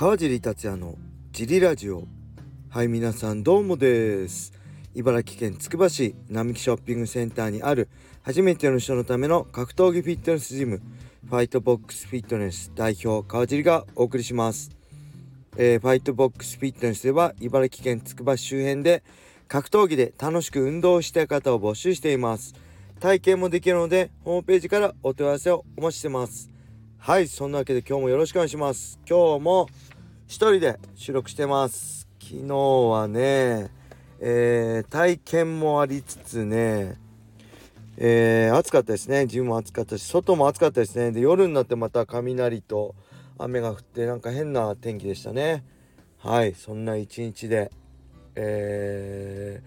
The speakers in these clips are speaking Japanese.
川尻達也のジリラジオ。はい皆さんどうもです。茨城県つくば市並木ショッピングセンターにある初めての人のための格闘技フィットネスジムファイトボックスフィットネス代表川尻がお送りします、えー、ファイトボックスフィットネスでは茨城県つくば市周辺で格闘技で楽しく運動したい方を募集しています。体験もできるのでホームページからお問い合わせをお待ちしてます。はいそんなわけで今日もよろしくお願いします。今日も一人で収録してます。昨日はね、えー、体験もありつつねえー、暑かったですね。ジムも暑かったし外も暑かったですね。で夜になってまた雷と雨が降ってなんか変な天気でしたね。はいそんな一日でえ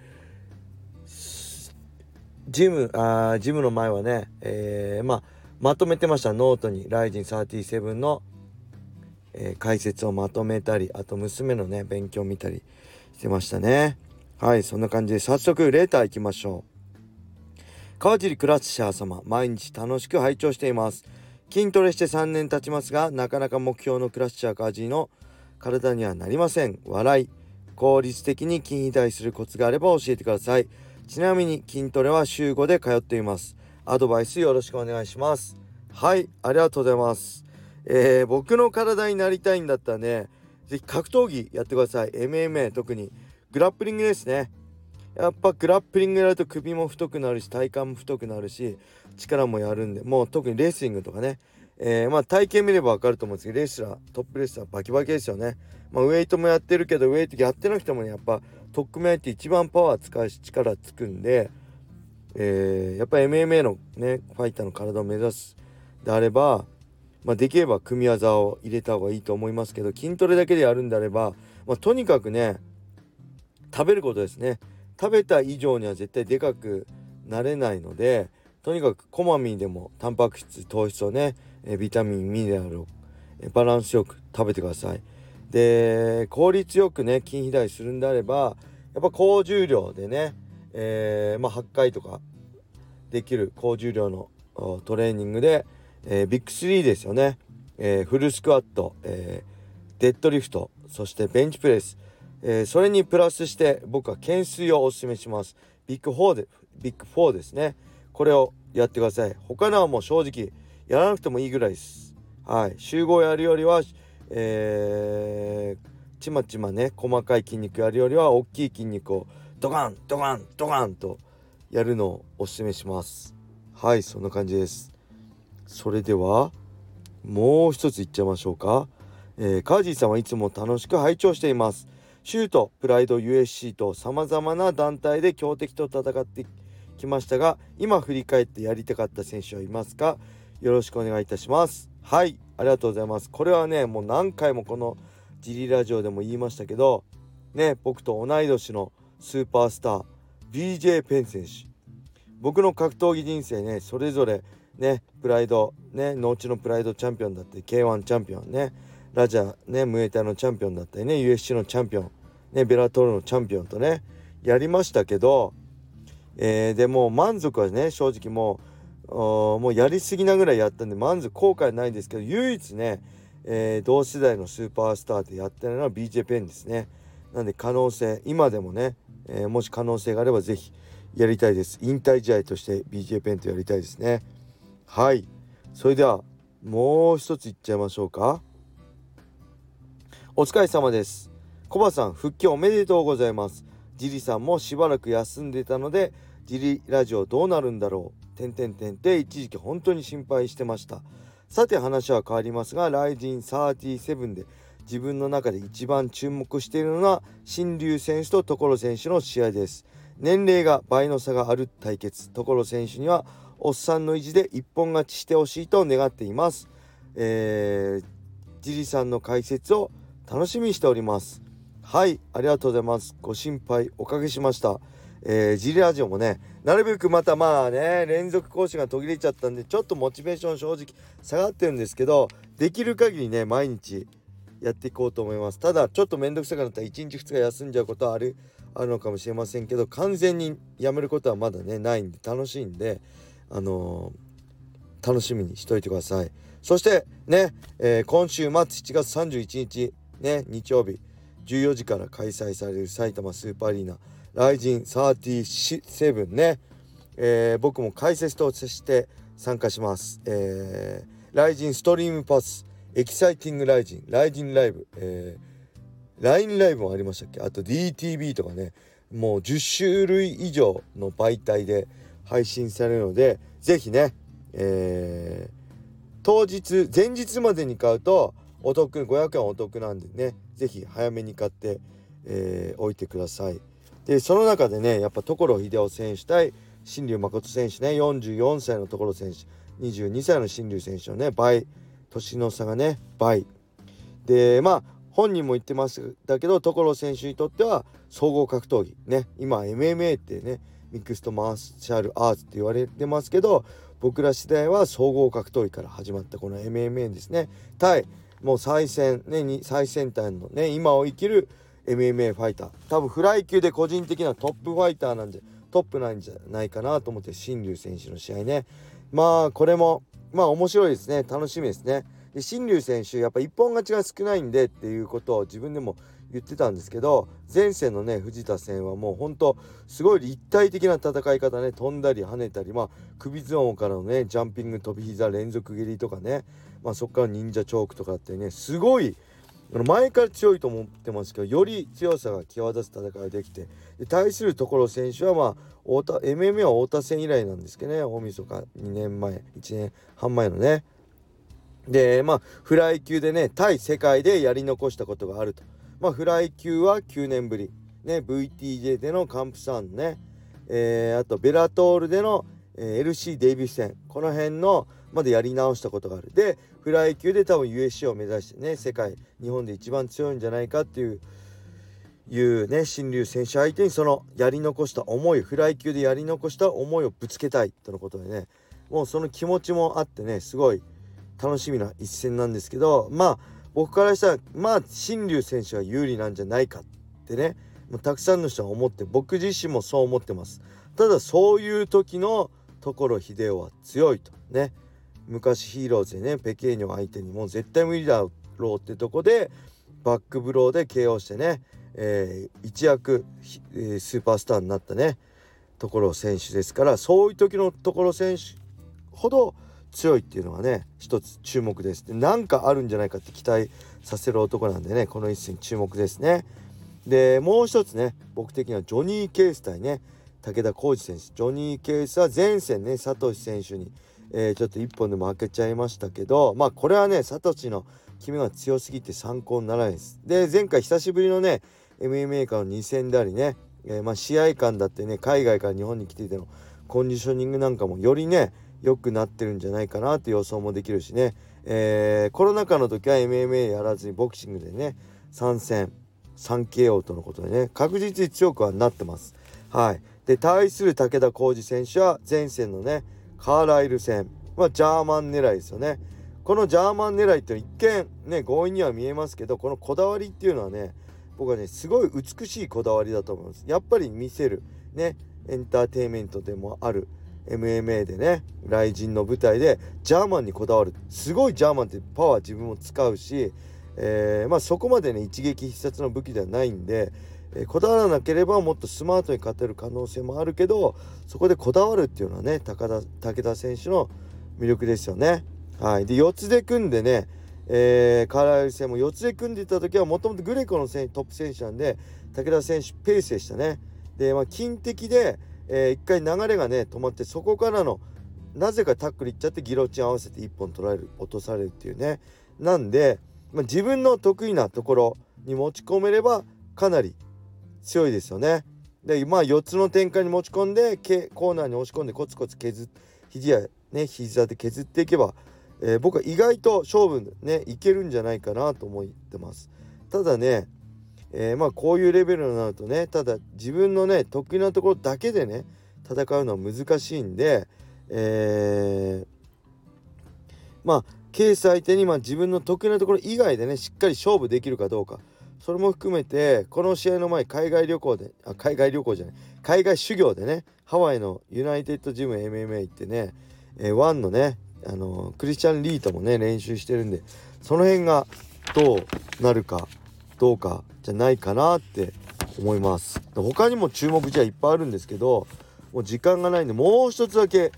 ー、ジムあジムの前はね、えー、まあまとめてました。ノートにライジン37の、えー、解説をまとめたりあと娘のね勉強を見たりしてましたね。はいそんな感じで早速レター行きましょう。川尻クラッシャー様毎日楽しく拝聴しています。筋トレして3年経ちますがなかなか目標のクラッシャー川尻の体にはなりません。笑い効率的に筋肥大するコツがあれば教えてください。ちなみに筋トレは週5で通っています。アドバイスよろしくお願いします。はいありがとうございます。えー、僕の体になりたいんだったらね是非格闘技やってください。MMA 特に。グラップリングですね。やっぱグラップリングやると首も太くなるし体幹も太くなるし力もやるんでもう特にレスリングとかね。えー、まあ体型見れば分かると思うんですけどレスラートップレスラーバキバキですよね。まあウェイトもやってるけどウェイトやってなくてもねやっぱトックメンって一番パワー使うし力つくんで、えー、やっぱ MMA のねファイターの体を目指すであれば、まあ、できれば組み技を入れた方がいいと思いますけど筋トレだけでやるんであれば、まあ、とにかくね食べることですね。食べた以上には絶対でかくなれないのでとにかくこまめにでもタンパク質糖質をねえビタミンミネラルをバランスよく食べてください。で効率よくね筋肥大するんであればやっぱ高重量でね、えー、まあ、8回とかできる高重量のトレーニングで、えー、ビッグ3ですよね、えー、フルスクワット、えデッドリフトそしてベンチプレス、えそれにプラスして僕は懸垂をおすすめしますビッグ4でビッグ4ですねこれをやってください他のはもう正直やらなくてもいいぐらいです。はい。集合やるよりは、え、ちまちまね、細かい筋肉やるよりは、大きい筋肉をドカン、ドカン、ドカンとやるのをおすすめします。はい、そんな感じです。それでは、もう一ついっちゃいましょうか。えー、カージーさんはいつも楽しく拝聴しています。シュート、プライド USC と様々な団体で強敵と戦ってきましたが、今振り返ってやりたかった選手はいますか？よろしくお願いいたしますはいありがとうございますこれはねもう何回もこのジリラジオでも言いましたけどね僕と同い年のスーパースター BJ ペン選手僕の格闘技人生ねそれぞれねプライドね後のプライドチャンピオンだって K1 チャンピオンねラジャーねムエタのチャンピオンだったりね USC のチャンピオンねベラトールのチャンピオンとねやりましたけど、えー、でも満足はね正直もうもうやりすぎなぐらいやったんで満足後悔ないんですけど唯一ね、えー、同世代のスーパースターでやってるのは BJ ペンですね。なんで可能性今でもね、えー、もし可能性があれば是非やりたいです。引退試合として BJ ペンとやりたいですね。はい。それではもう一ついっちゃいましょうか。お疲れ様です。コバさん復帰おめでとうございます。ジリさんもしばらく休んでたのでジリラジオどうなるんだろう。点々点って一時期本当に心配してました。さて話は変わりますがライジン37で自分の中で一番注目しているのは新竜選手と所選手の試合です。年齢が倍の差がある対決。所選手にはおっさんの意地で一本勝ちしてほしいと願っています。えー、ジリさんの解説を楽しみにしております。はいありがとうございます。ご心配おかけしました。えー、ジリラジオもねなるべくまたまあね連続講師が途切れちゃったんでちょっとモチベーション正直下がってるんですけどできる限りね毎日やっていこうと思います。ただちょっと面倒くさくなったら1日2日休んじゃうことはあるあるのかもしれませんけど完全にやめることはまだねないんで楽しいんであのー、楽しみにしといてください。そしてね、えー、今週末7月31日ね日曜日14時から開催される埼玉スーパーアリーナライジン37ね、えー、僕も解説として参加します、えー、ライジンストリームパスエキサイティングライジンライジンライブ、えー、LINE ライブもありましたっけ？あと DTV とかねもう10種類以上の媒体で配信されるので是非ね、えー、当日前日までに買うとお得500円お得なんでね是非早めに買って、えー、おいてください。でその中でねやっぱ所秀夫選手対新竜誠選手ね44歳の所選手22歳の新竜選手のね倍年の差がね倍。でまあ本人も言ってます。だけど所選手にとっては総合格闘技。ね。今 MMA ってねミックスとマーシャルアーツって言われてますけど僕ら次第は総合格闘技から始まったこの MMA ですね。対もう最先ね最先端のね今を生きる MMA ファイター。多分フライ級で個人的なトップファイターなんでトップなんじゃないかなと思って新竜選手の試合ね。まあこれもまあ面白いですね。楽しみですね。で新竜選手やっぱ一本勝ちが少ないんでっていうことを自分でも言ってたんですけど前線のね藤田戦はもうほんとすごい立体的な戦い方ね飛んだり跳ねたりまあ首相撲からのねジャンピング飛び膝連続蹴りとかねまあそっから忍者チョークとかってねすごい前から強いと思ってますけどより強さが際立つ戦いができてで対するところ選手はまあ太田 MMA は太田戦以来なんですけどね大晦日2年前1年半前のねでまあフライ級でね対世界でやり残したことがあると。まあフライ級は9年ぶり。ね VTJ でのカンプサンね。えー、あとベラトールでの、えー、LC デイビス戦この辺のまでやり直したことがある。でフライ級で多分 USC を目指してね世界日本で一番強いんじゃないかっていういうね新竜選手相手にそのやり残した思いフライ級でやり残した思いをぶつけたいとのことでね。もうその気持ちもあってねすごい楽しみな一戦なんですけどまあ僕からしたらまあ新竜選手は有利なんじゃないかってねもうたくさんの人が思って僕自身もそう思ってます。ただそういう時の所秀夫は強いとね。昔ヒーローズでねペケーニョ相手にもう絶対無理だろうってとこでバックブローで KO してね、えー、一躍、えー、スーパースターになったねところ選手ですからそういう時のところ選手ほど強いっていうのがね一つ注目です。でなんかあるんじゃないかって期待させる男なんでねこの一戦注目ですね。でもう一つね僕的にはジョニー・ケース対ね武田浩二選手。ジョニー・ケースは前線ねサトシ選手にえー、ちょっと1本でも開けちゃいましたけどまあこれはねサトシの決めが強すぎて参考にならないです。で前回久しぶりのね MMA からの2戦でありね、えー、まあ試合感だってね海外から日本に来ていてのコンディショニングなんかもよりね良くなってるんじゃないかなって予想もできるしね、えー、コロナ禍の時は MMA やらずにボクシングでね参戦 3KO とのことでね確実に強くはなってます。はい。で対する武田浩二選手は前線のねカーライル戦はジャーマン狙いですよね。このジャーマン狙いって一見ね強引には見えますけどこのこだわりっていうのはね僕はねすごい美しいこだわりだと思います。やっぱり見せるねエンターテインメントでもある MMA でね雷神の舞台でジャーマンにこだわるすごいジャーマンってパワー自分も使うし、えー、まあそこまでね一撃必殺の武器ではないんでえこだわらなければもっとスマートに勝てる可能性もあるけどそこでこだわるっていうのはね高田武田選手の魅力ですよね。はい、で4つで組んでね、えー、カーライル戦も4つで組んでいた時はもともとグレコのトップ選手なんで武田選手ペースでしたね。で、まあ、金的で、えー、一回流れがね止まってそこからのなぜかタックルいっちゃってギロチン合わせて1本取られる落とされるっていうねなんで、まあ、自分の得意なところに持ち込めればかなり強いですよね。でまあ4つの展開に持ち込んでコーナーに押し込んでコツコツ削って肘やね膝で削っていけば、えー、僕は意外と勝負ねいけるんじゃないかなと思ってます。ただね、えー、まあこういうレベルになるとねただ自分のね得意なところだけでね戦うのは難しいんで、えー、まあケース相手にまあ自分の得意なところ以外でねしっかり勝負できるかどうか。それも含めてこの試合の前海外旅行であ海外旅行じゃない海外修行でねハワイのユナイテッドジム MMA 行ってね、えー、ワンのねあのクリスチャン・リーともね練習してるんでその辺がどうなるかどうかじゃないかなって思います。他にも注目じゃいっぱいあるんですけどもう時間がないんでもう一つだけ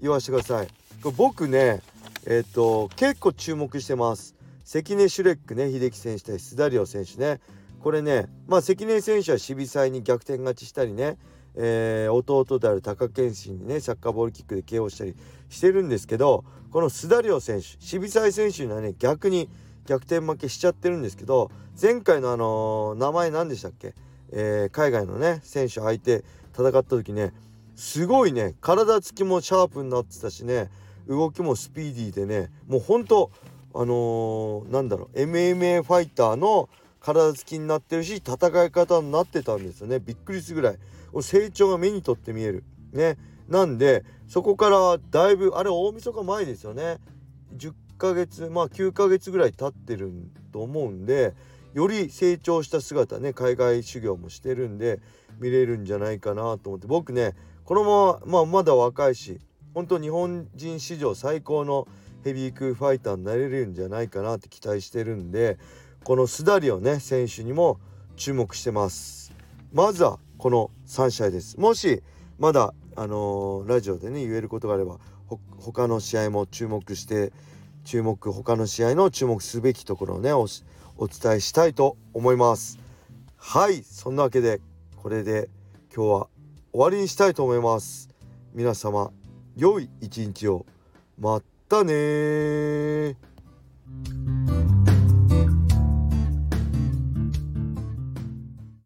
言わせてください。これ僕ねえっ、ー、と結構注目してます。関根シュレックね秀樹選手対須田遼選手ね。これねまあ関根選手は守備賽に逆転勝ちしたりねえー、弟である貴健心にねサッカーボールキックで KO したりしてるんですけどこの須田遼選手渋沢選手にはね逆に逆転負けしちゃってるんですけど前回のあのー、名前何でしたっけ、えー、海外のね選手相手戦った時ねすごいね体つきもシャープになってたしね動きもスピーディーでねもうほんとあのー、なんだろう MMA ファイターの体つきになってるし戦い方になってたんですよねびっくりするぐらい。成長が目にとって見える。ね。なんでそこからだいぶあれ大晦日前ですよね。ヶ月まあ9ヶ月ぐらい経ってると思うんでより成長した姿ね海外修行もしてるんで見れるんじゃないかなと思って僕ねこのまま、まあ、まだ若いし本当日本人史上最高のヘビー級ファイターになれるんじゃないかなって期待してるんでこのスダリオね選手にも注目してます。まずはこの3試合です。もしまだあのー、ラジオでね言えることがあれば他の試合も注目して注目他の試合の注目すべきところをねお伝えしたいと思います。はいそんなわけでこれで今日は終わりにしたいと思います。皆様良い一日を。またね